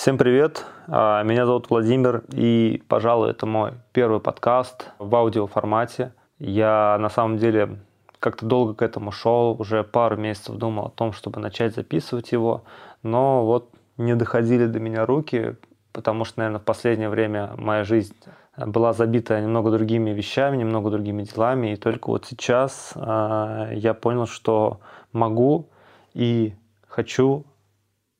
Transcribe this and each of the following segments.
Всем привет, а, меня зовут Владимир, и, пожалуй, это мой первый подкаст в аудиоформате. Я на самом деле как-то долго к этому шел, уже пару месяцев думал о том, чтобы начать записывать его, но вот не доходили до меня руки, потому что, наверное, в последнее время моя жизнь была забита немного другими вещами, немного другими делами, и только вот сейчас э, я понял, что могу и хочу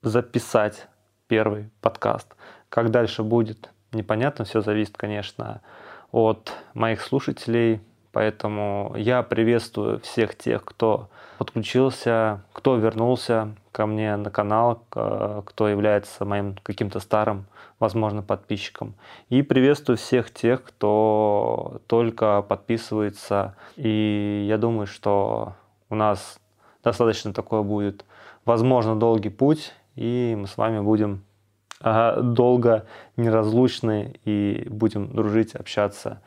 записать первый подкаст. Как дальше будет, непонятно, все зависит, конечно, от моих слушателей, поэтому я приветствую всех тех, кто подключился, кто вернулся ко мне на канал, кто является моим каким-то старым, возможно, подписчиком. И приветствую всех тех, кто только подписывается. И я думаю, что у нас достаточно такой будет, возможно, долгий путь и мы с вами будем долго неразлучны и будем дружить, общаться,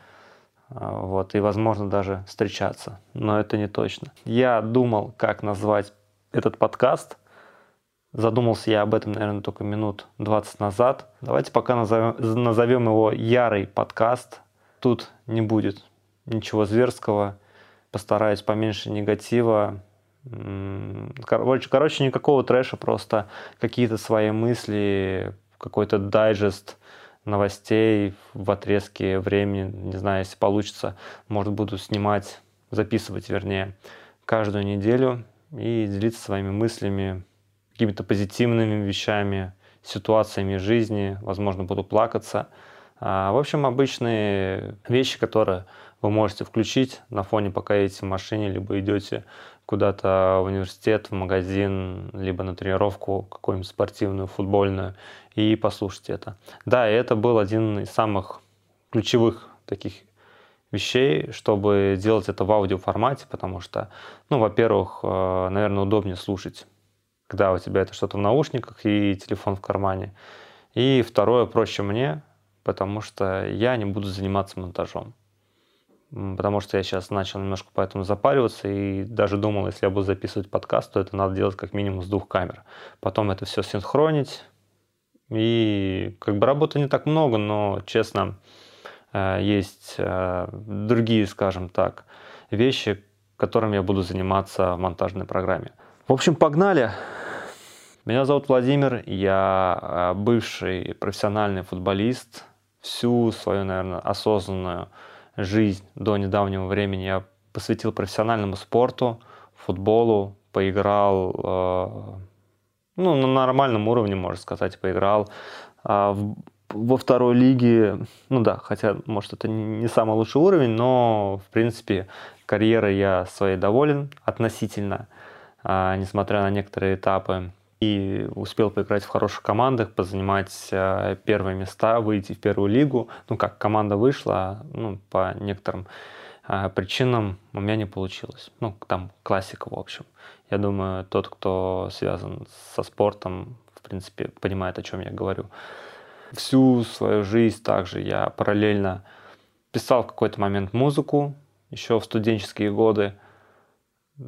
а, вот, и, возможно, даже встречаться, но это не точно. Я думал, как назвать этот подкаст, задумался я об этом, наверное, только минут 20 назад. Давайте пока назовем, назовем его «Ярый подкаст». Тут не будет ничего зверского, постараюсь поменьше негатива, Короче, короче, никакого трэша, просто какие-то свои мысли, какой-то дайджест новостей в отрезке времени. Не знаю, если получится, может, буду снимать, записывать, вернее, каждую неделю и делиться своими мыслями, какими-то позитивными вещами, ситуациями жизни. Возможно, буду плакаться. А, в общем, обычные вещи, которые вы можете включить на фоне, пока едете в машине, либо идете куда-то в университет, в магазин, либо на тренировку какую-нибудь спортивную, футбольную, и послушать это. Да, это был один из самых ключевых таких вещей, чтобы делать это в аудиоформате, потому что, ну, во-первых, э, наверное, удобнее слушать, когда у тебя это что-то в наушниках и телефон в кармане. И второе, проще мне, потому что я не буду заниматься монтажом потому что я сейчас начал немножко поэтому запариваться и даже думал, если я буду записывать подкаст, то это надо делать как минимум с двух камер. Потом это все синхронить. И как бы работы не так много, но, честно, э, есть э, другие, скажем так, вещи, которыми я буду заниматься в монтажной программе. В общем, погнали! Меня зовут Владимир, я э, бывший профессиональный футболист. Всю свою, наверное, осознанную жизнь до недавнего времени я посвятил профессиональному спорту, футболу, поиграл э, ну, на нормальном уровне, можно сказать, поиграл. А в, во второй лиге, ну да, хотя, может, это не самый лучший уровень, но, в принципе, карьерой я своей доволен относительно, а, несмотря на некоторые этапы и успел поиграть в хороших командах, позанимать э, первые места, выйти в первую лигу. Ну, как команда вышла, ну, по некоторым э, причинам у меня не получилось. Ну, там классика, в общем. Я думаю, тот, кто связан со спортом, в принципе, понимает, о чем я говорю. Всю свою жизнь также я параллельно писал в какой-то момент музыку, еще в студенческие годы.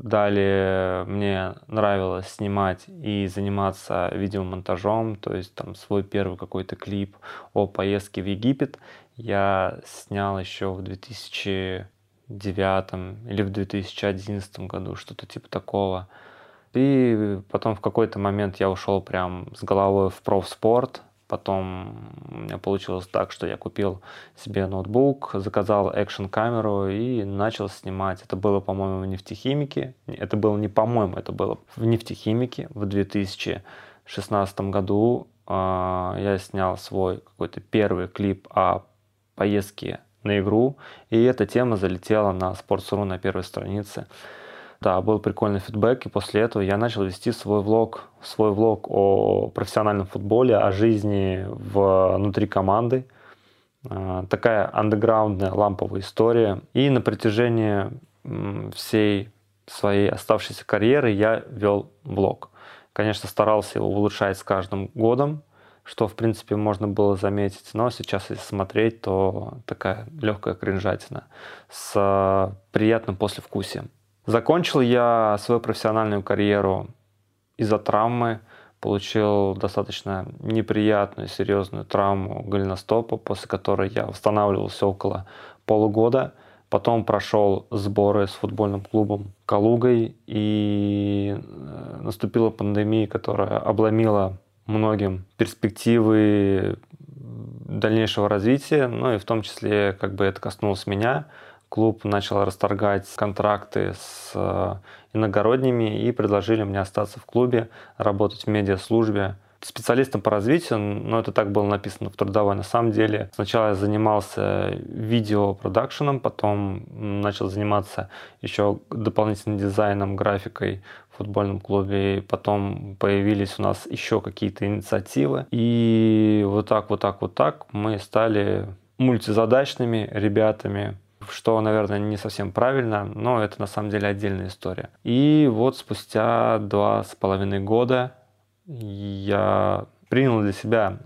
Далее мне нравилось снимать и заниматься видеомонтажом, то есть там свой первый какой-то клип о поездке в Египет я снял еще в 2009 или в 2011 году, что-то типа такого. И потом в какой-то момент я ушел прям с головой в профспорт, Потом у меня получилось так, что я купил себе ноутбук, заказал экшн-камеру и начал снимать. Это было, по-моему, в нефтехимике. Это было не по-моему, это было в нефтехимике в 2016 году. А, я снял свой какой-то первый клип о поездке на игру, и эта тема залетела на Sports.ru на первой странице. Да, был прикольный фидбэк, и после этого я начал вести свой влог, свой влог о профессиональном футболе, о жизни внутри команды. А, такая андеграундная ламповая история. И на протяжении всей своей оставшейся карьеры я вел влог. Конечно, старался его улучшать с каждым годом, что, в принципе, можно было заметить. Но сейчас, если смотреть, то такая легкая кринжатина с приятным послевкусием. Закончил я свою профессиональную карьеру из-за травмы, получил достаточно неприятную, серьезную травму голеностопа, после которой я восстанавливался около полугода. Потом прошел сборы с футбольным клубом Калугой, и э, наступила пандемия, которая обломила многим перспективы дальнейшего развития, ну и в том числе как бы это коснулось меня. Клуб начал расторгать контракты с э, иногородними и предложили мне остаться в клубе, работать в медиаслужбе специалистом по развитию, но это так было написано в трудовой. На самом деле сначала я занимался видеопродакшеном, потом начал заниматься еще дополнительным дизайном, графикой в футбольном клубе, потом появились у нас еще какие-то инициативы. И вот так, вот так, вот так мы стали мультизадачными ребятами, что, наверное, не совсем правильно, но это на самом деле отдельная история. И вот спустя два с половиной года я принял для себя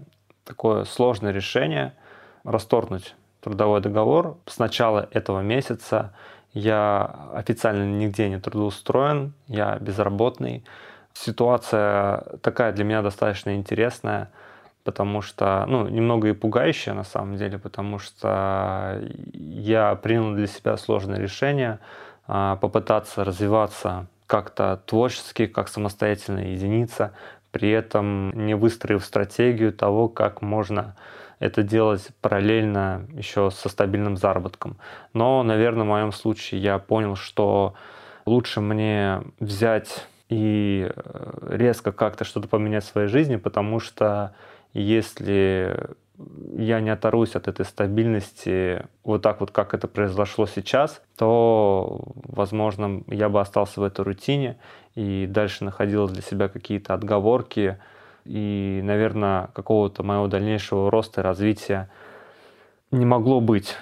такое сложное решение расторгнуть трудовой договор. С начала этого месяца я официально нигде не трудоустроен, я безработный. Ситуация такая для меня достаточно интересная, потому что, ну, немного и пугающая на самом деле, потому что я принял для себя сложное решение а, попытаться развиваться как-то творчески, как самостоятельная единица, при этом не выстроив стратегию того, как можно это делать параллельно еще со стабильным заработком. Но, наверное, в моем случае я понял, что лучше мне взять и э, резко как-то что-то поменять в своей жизни, потому что если я не оторвусь от этой стабильности вот так вот, как это произошло сейчас, то, возможно, я бы остался в этой рутине и дальше находил для себя какие-то отговорки и, наверное, какого-то моего дальнейшего роста и развития не могло быть.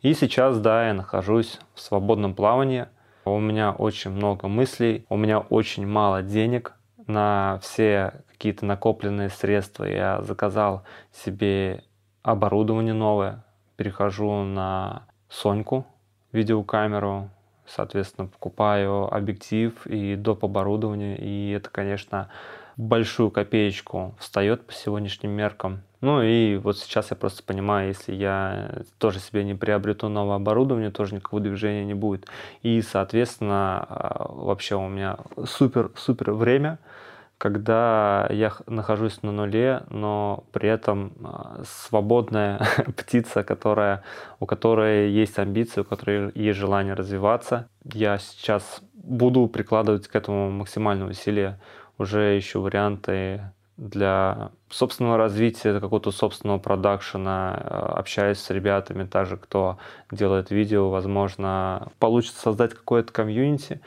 И сейчас, да, я нахожусь в свободном плавании. У меня очень много мыслей, у меня очень мало денег на все какие-то накопленные средства. Я заказал себе оборудование новое, перехожу на Соньку, видеокамеру, соответственно, покупаю объектив и доп. оборудование, и это, конечно, большую копеечку встает по сегодняшним меркам. Ну и вот сейчас я просто понимаю, если я тоже себе не приобрету новое оборудование, тоже никакого движения не будет. И, соответственно, а, вообще у меня супер-супер время – когда я нахожусь на нуле, но при этом а, свободная птица, которая, у которой есть амбиции, у которой есть желание развиваться. Я сейчас буду прикладывать к этому максимальное усилие. Уже ищу варианты для собственного развития, какого-то собственного продакшена, а, общаюсь с ребятами, также кто делает видео, возможно, получится создать какое-то комьюнити,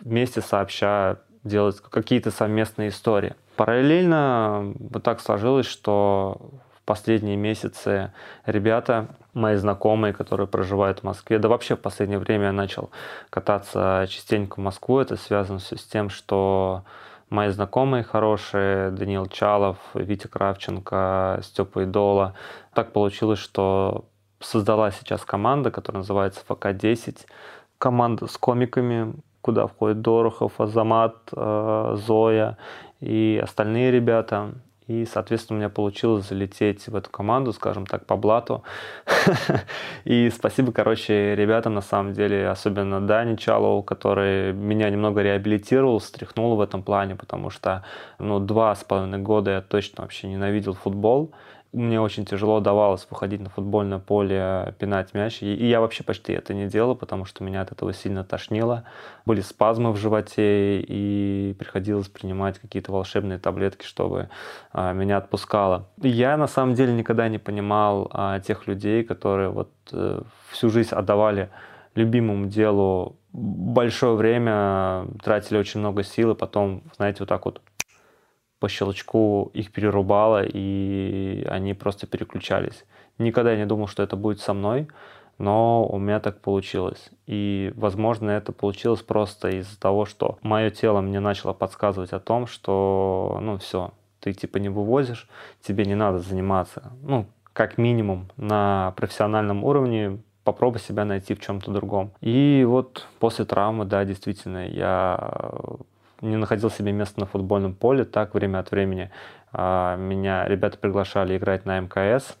вместе сообща делать какие-то совместные истории. Параллельно вот так сложилось, что в последние месяцы ребята, мои знакомые, которые проживают в Москве, да вообще в последнее время я начал кататься частенько в Москву. Это связано все с тем, что мои знакомые хорошие, Даниил Чалов, Витя Кравченко, Степа Идола. Так получилось, что создала сейчас команда, которая называется ФК-10. Команда с комиками, куда входит Дорохов, Азамат, э, Зоя и остальные ребята. И, соответственно, у меня получилось залететь в эту команду, скажем так, по блату. И спасибо, короче, ребятам, на самом деле, особенно Дани Чалову, который меня немного реабилитировал, стряхнул в этом плане, потому что, ну, два с половиной года я точно вообще ненавидел футбол мне очень тяжело давалось выходить на футбольное поле, пинать мяч. И, я вообще почти это не делал, потому что меня от этого сильно тошнило. Были спазмы в животе, и приходилось принимать какие-то волшебные таблетки, чтобы а, меня отпускало. Я на самом деле никогда не понимал а, тех людей, которые вот а, всю жизнь отдавали любимому делу большое время, тратили очень много сил, и потом, знаете, вот так вот по щелчку их перерубало, и они просто переключались. Никогда я не думал, что это будет со мной, но у меня так получилось. И, возможно, это получилось просто из-за того, что мое тело мне начало подсказывать о том, что, ну, все, ты типа не вывозишь, тебе не надо заниматься, ну, как минимум на профессиональном уровне попробуй себя найти в чем-то другом. И вот после травмы, да, действительно, я не находил себе места на футбольном поле, так время от времени а, меня ребята приглашали играть на МКС.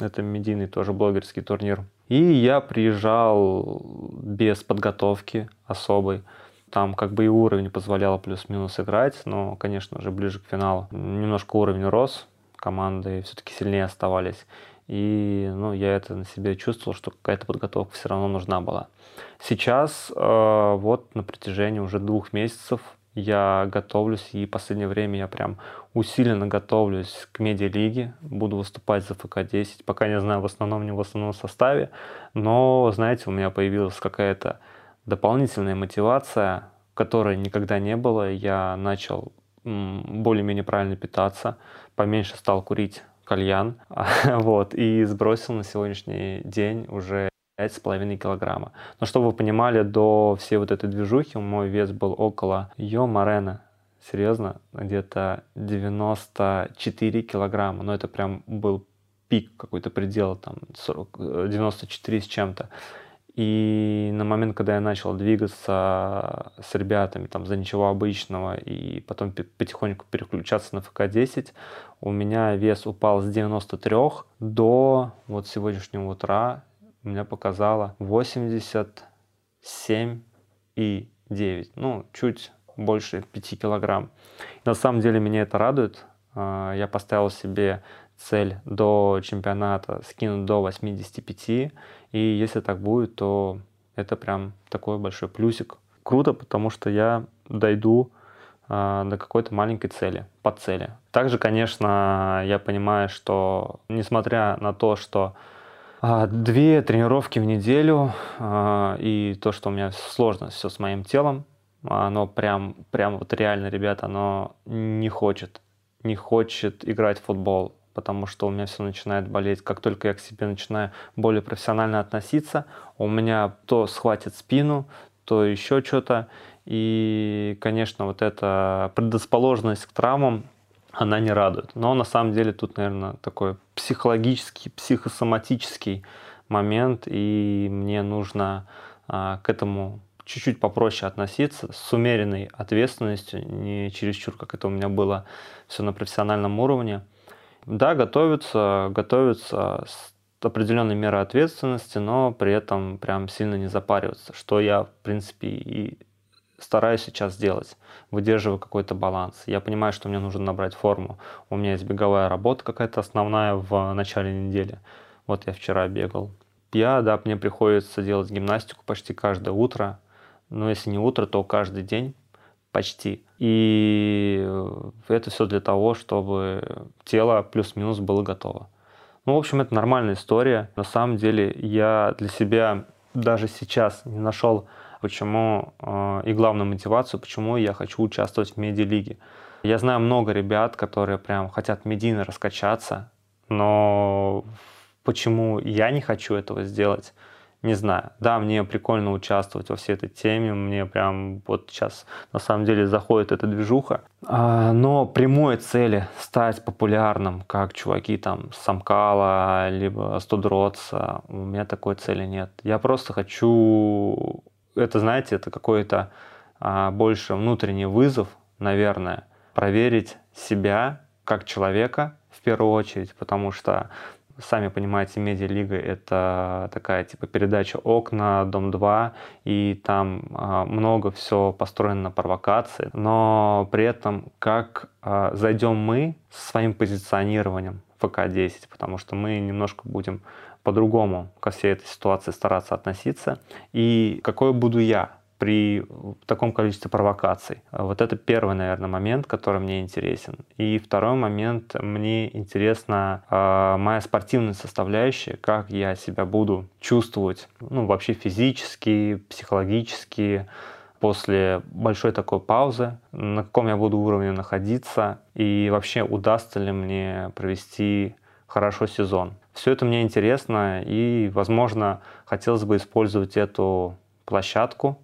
Это медийный тоже блогерский турнир. И я приезжал без подготовки особой. Там как бы и уровень позволял плюс-минус играть, но, конечно же, ближе к финалу немножко уровень рос, команды все-таки сильнее оставались. И ну, я это на себе чувствовал, что какая-то подготовка все равно нужна была. Сейчас э, вот на протяжении уже двух месяцев я готовлюсь, и в последнее время я прям усиленно готовлюсь к медиалиге, буду выступать за ФК-10, пока не знаю, в основном не в основном составе, но, знаете, у меня появилась какая-то дополнительная мотивация, которой никогда не было, я начал более-менее правильно питаться, поменьше стал курить кальян, вот, и сбросил на сегодняшний день уже 5,5 килограмма. Но чтобы вы понимали, до всей вот этой движухи мой вес был около Йо Марена. Серьезно, где-то 94 килограмма. Но это прям был пик какой-то предел, там 40, 94 с чем-то. И на момент, когда я начал двигаться с ребятами там за ничего обычного и потом потихоньку переключаться на ФК-10, у меня вес упал с 93 до вот сегодняшнего утра у меня показало 87 и 9, ну, чуть больше 5 килограмм. на самом деле меня это радует. А, я поставил себе цель до чемпионата скинуть до 85. И если так будет, то это прям такой большой плюсик. Круто, потому что я дойду э, до какой-то маленькой цели, по цели. Также, конечно, я понимаю, что несмотря на то, что две тренировки в неделю э, и то, что у меня сложно все с моим телом, оно прям, прям вот реально, ребята, оно не хочет, не хочет играть в футбол потому что у меня все начинает болеть. Как только я к себе начинаю более профессионально относиться, у меня то схватит спину, то еще что-то. И, конечно, вот эта предрасположенность к травмам, она не радует. Но на самом деле тут, наверное, такой психологический, психосоматический момент, и мне нужно а, к этому чуть-чуть попроще относиться, с умеренной ответственностью, не чересчур, как это у меня было все на профессиональном уровне. Да, готовятся, готовятся с определенной мерой ответственности, но при этом прям сильно не запариваться, что я, в принципе, и стараюсь сейчас делать, выдерживаю какой-то баланс. Я понимаю, что мне нужно набрать форму. У меня есть беговая работа какая-то основная в начале недели. Вот я вчера бегал. Я, да, мне приходится делать гимнастику почти каждое утро. Но если не утро, то каждый день почти. И это все для того, чтобы тело плюс-минус было готово. Ну, в общем, это нормальная история. На самом деле я для себя даже сейчас не нашел, почему э, и главную мотивацию, почему я хочу участвовать в медиалиге. Я знаю много ребят, которые прям хотят медийно раскачаться, но почему я не хочу этого сделать, не знаю. Да, мне прикольно участвовать во всей этой теме, мне прям вот сейчас на самом деле заходит эта движуха. А, но прямой цели стать популярным, как чуваки там Самкала, либо Студротса, у меня такой цели нет. Я просто хочу, это знаете, это какой-то а, больше внутренний вызов, наверное, проверить себя как человека в первую очередь, потому что сами понимаете, медиалига — это такая типа передача «Окна», «Дом-2», и там а, много все построено на провокации, но при этом как а, зайдем мы со своим позиционированием ФК-10, потому что мы немножко будем по-другому ко всей этой ситуации стараться относиться, и какой буду я, при таком количестве провокаций. Вот это первый, наверное, момент, который мне интересен. И второй момент, мне интересна э, моя спортивная составляющая, как я себя буду чувствовать, ну, вообще физически, психологически, после большой такой паузы, на каком я буду уровне находиться и вообще удастся ли мне провести хорошо сезон. Все это мне интересно и, возможно, хотелось бы использовать эту площадку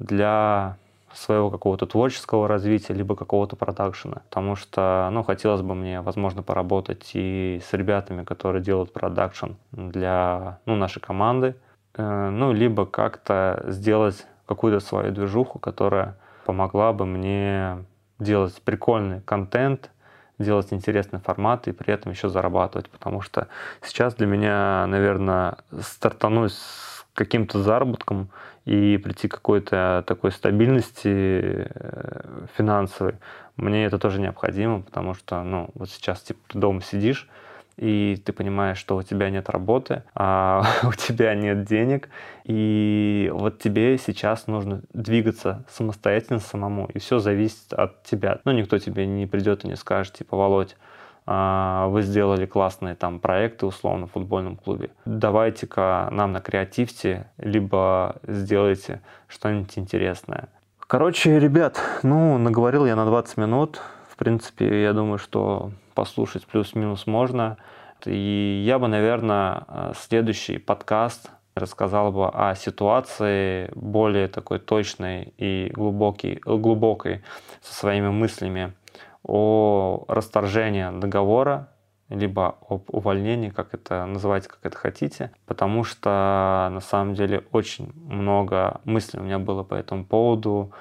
для своего какого-то творческого развития, либо какого-то продакшена. Потому что, ну, хотелось бы мне, возможно, поработать и с ребятами, которые делают продакшн для, ну, нашей команды, э, ну, либо как-то сделать какую-то свою движуху, которая помогла бы мне делать прикольный контент, делать интересные форматы и при этом еще зарабатывать, потому что сейчас для меня, наверное, стартануть с каким-то заработком и прийти к какой-то такой стабильности э, финансовой, мне это тоже необходимо, потому что, ну, вот сейчас, типа, ты дома сидишь, и ты понимаешь, что у тебя нет работы, а у тебя нет денег, и вот тебе сейчас нужно двигаться самостоятельно самому, и все зависит от тебя. Ну, никто тебе не придет и не скажет, типа, Володь, а, вы сделали классные там проекты условно в футбольном клубе. Давайте-ка нам на креативте, либо сделайте что-нибудь интересное. Короче, ребят, ну, наговорил я на 20 минут. В принципе, я думаю, что послушать плюс-минус можно. И я бы, наверное, э, следующий подкаст рассказал бы о ситуации более такой точной и глубокой, глубокой со своими мыслями о расторжении договора, либо об увольнении, как это называйте, как это хотите, потому что на самом деле очень много мыслей у меня было по этому поводу,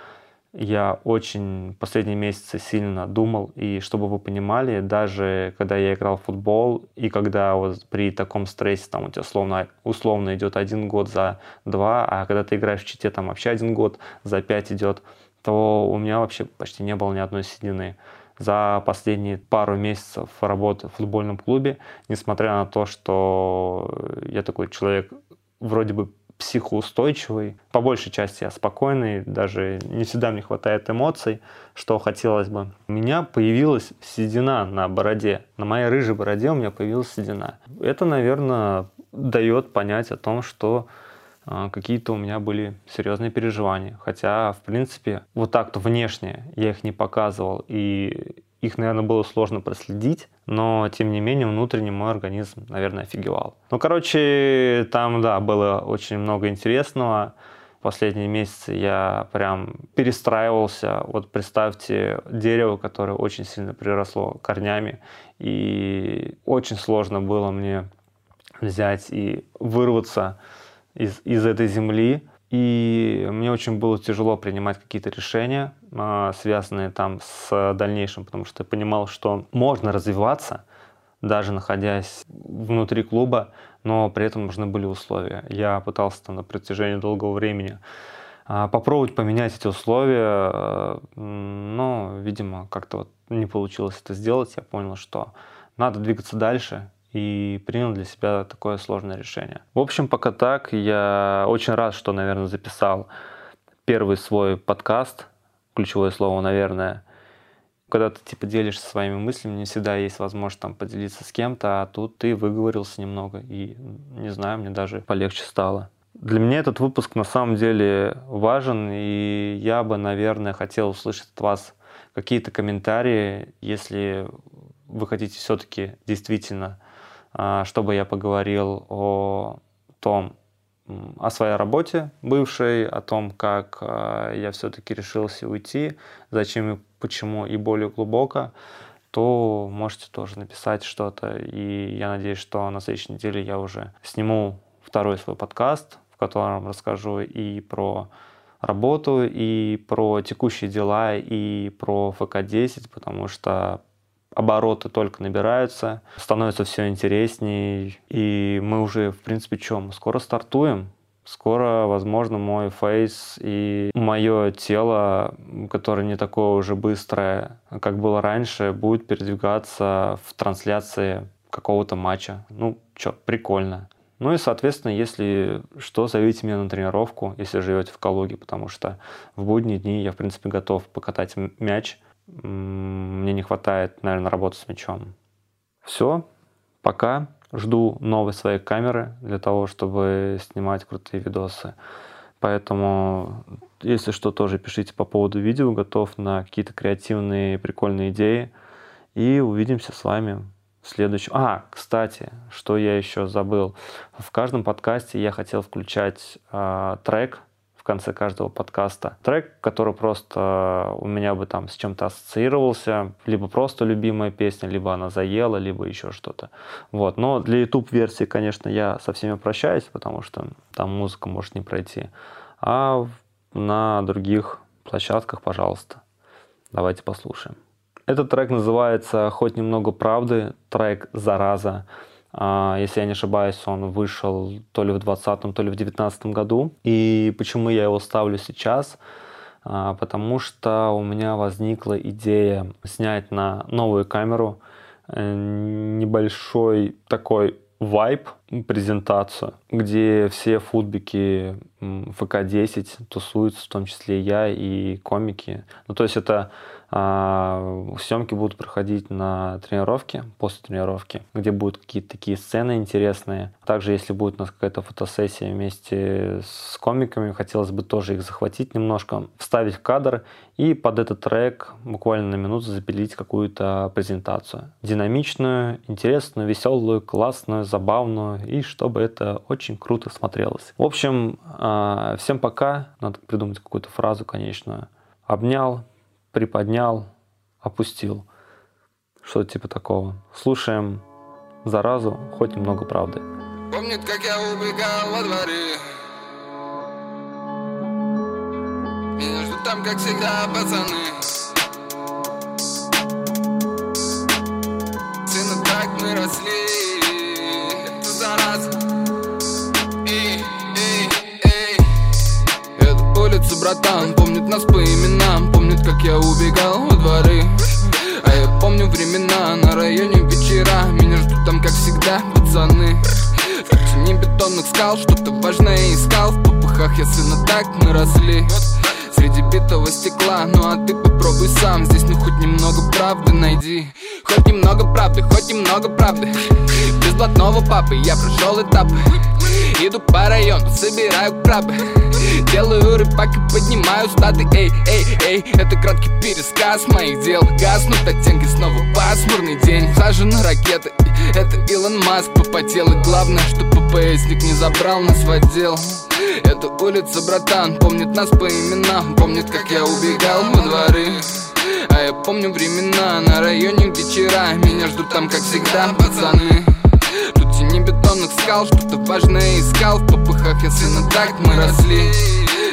я очень последние месяцы сильно думал, и чтобы вы понимали, даже когда я играл в футбол, и когда вот при таком стрессе, там у тебя условно, условно идет один год за два, а когда ты играешь в чите, там вообще один год за пять идет, то у меня вообще почти не было ни одной седины. За последние пару месяцев работы в футбольном клубе, несмотря на то, что я такой человек вроде бы психоустойчивый. По большей части я спокойный, даже не всегда мне хватает эмоций, что хотелось бы. У меня появилась седина на бороде. На моей рыжей бороде у меня появилась седина. Это, наверное, дает понять о том, что а, какие-то у меня были серьезные переживания. Хотя, в принципе, вот так-то внешне я их не показывал. И их, наверное, было сложно проследить, но, тем не менее, внутренне мой организм, наверное, офигевал. Ну, короче, там, да, было очень много интересного. Последние месяцы я прям перестраивался. Вот представьте дерево, которое очень сильно приросло корнями, и очень сложно было мне взять и вырваться из, из этой земли, и мне очень было тяжело принимать какие-то решения, а, связанные там с дальнейшим, потому что я понимал, что можно развиваться, даже находясь внутри клуба, но при этом нужны были условия. Я пытался там на протяжении долгого времени а, попробовать поменять эти условия, но, видимо, как-то вот не получилось это сделать. Я понял, что надо двигаться дальше, и принял для себя такое сложное решение. В общем, пока так. Я очень рад, что, наверное, записал первый свой подкаст. Ключевое слово, наверное. Когда ты типа делишься своими мыслями, не всегда есть возможность там поделиться с кем-то, а тут ты выговорился немного, и, не знаю, мне даже полегче стало. Для меня этот выпуск на самом деле важен, и я бы, наверное, хотел услышать от вас какие-то комментарии, если вы хотите все-таки действительно чтобы я поговорил о том, о своей работе бывшей, о том, как а, я все-таки решился уйти, зачем и почему, и более глубоко, то можете тоже написать что-то. И я надеюсь, что на следующей неделе я уже сниму второй свой подкаст, в котором расскажу и про работу, и про текущие дела, и про ФК-10, потому что обороты только набираются, становится все интересней, и мы уже, в принципе, чем? Скоро стартуем, Скоро, возможно, мой фейс и мое тело, которое не такое уже быстрое, как было раньше, будет передвигаться в трансляции какого-то матча. Ну, что, прикольно. Ну и, соответственно, если что, зовите меня на тренировку, если живете в Калуге, потому что в будние дни я, в принципе, готов покатать мяч – мне не хватает, наверное, работы с мячом. Все, пока. Жду новой своей камеры для того, чтобы снимать крутые видосы. Поэтому, если что, тоже пишите по поводу видео. Готов на какие-то креативные, прикольные идеи. И увидимся с вами в следующем. А, кстати, что я еще забыл. В каждом подкасте я хотел включать э, трек в конце каждого подкаста. Трек, который просто у меня бы там с чем-то ассоциировался, либо просто любимая песня, либо она заела, либо еще что-то. Вот. Но для YouTube-версии, конечно, я со всеми прощаюсь, потому что там музыка может не пройти. А на других площадках, пожалуйста. Давайте послушаем. Этот трек называется «Хоть немного правды», трек «Зараза». А, если я не ошибаюсь, он вышел то ли в 2020, то ли в 2019 году. И почему я его ставлю сейчас? А, потому что у меня возникла идея снять на новую камеру э, небольшой такой вайп презентацию, где все футбики ФК-10 тусуются, в том числе я и комики. Ну, то есть это съемки будут проходить на тренировке, после тренировки, где будут какие-то такие сцены интересные. Также, если будет у нас какая-то фотосессия вместе с комиками, хотелось бы тоже их захватить немножко, вставить кадр и под этот трек буквально на минуту запилить какую-то презентацию. Динамичную, интересную, веселую, классную, забавную и чтобы это очень круто смотрелось. В общем, а, всем пока. Надо придумать какую-то фразу конечную. Обнял, приподнял, опустил. Что-то типа такого. Слушаем заразу, хоть немного правды. Помнит, как я убегал во дворе Меня ждут там, как всегда, пацаны Сына, так мы росли братан, помнит нас по именам как я убегал во дворы. А я помню времена на районе вечера Меня ждут там, как всегда, пацаны. В тени бетонных скал что-то важное искал В попыхах я сына так мы росли Среди битого стекла, ну а ты попробуй сам. Здесь ну хоть немного правды найди. Хоть немного правды, хоть немного правды. Без блатного папы я прошел этапы. Иду по району, собираю крабы. Делаю рыбак и поднимаю статы. Эй, эй, эй, это краткий пересказ моих дел. Гаснут оттенки, снова пасмурный день. Сажены ракеты, это Илон Маск попотел И главное, что ППСник не забрал нас в отдел. Это улица, братан, помнит нас по именам. Помнит, как я убегал во дворы. А я помню времена на районе, где вчера Меня ждут там, как всегда, пацаны. Тут тени бетонных скал, что-то важное искал. В попыхах я сына так мы росли.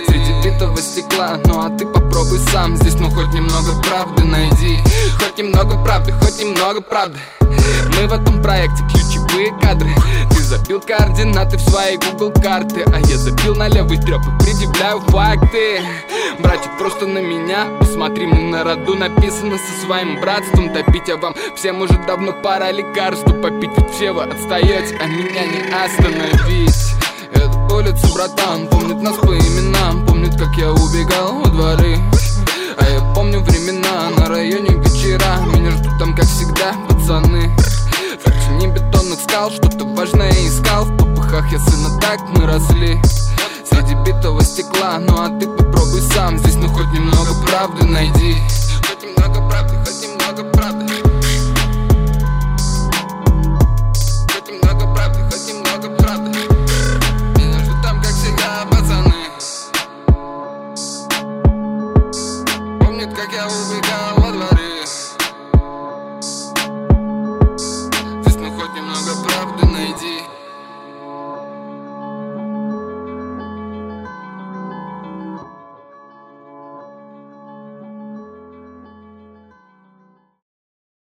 Среди битого стекла, ну а ты попробуй сам. Здесь ну хоть немного правды найди. Хоть немного правды, хоть немного правды Мы в этом проекте ключевые кадры. Ты забил координаты в свои Google карты А я забил на левый треп и предъявляю факты. Братик, просто на меня Посмотри, мы на роду написано со своим братством. Топить, а вам всем уже давно пора лекарству попить Ведь все вы отстаете, а меня не остановить. Эту улицу, братан, помнит нас по именам Помнит, как я убегал во дворы. А я помню времена на районе вечера Меня ждут там, как всегда, пацаны искал, что-то важное искал. В попыхах я сына так мы росли. Среди битого стекла, ну а ты попробуй сам. Здесь ну хоть немного правды найди. Хоть немного правды, хоть немного правды.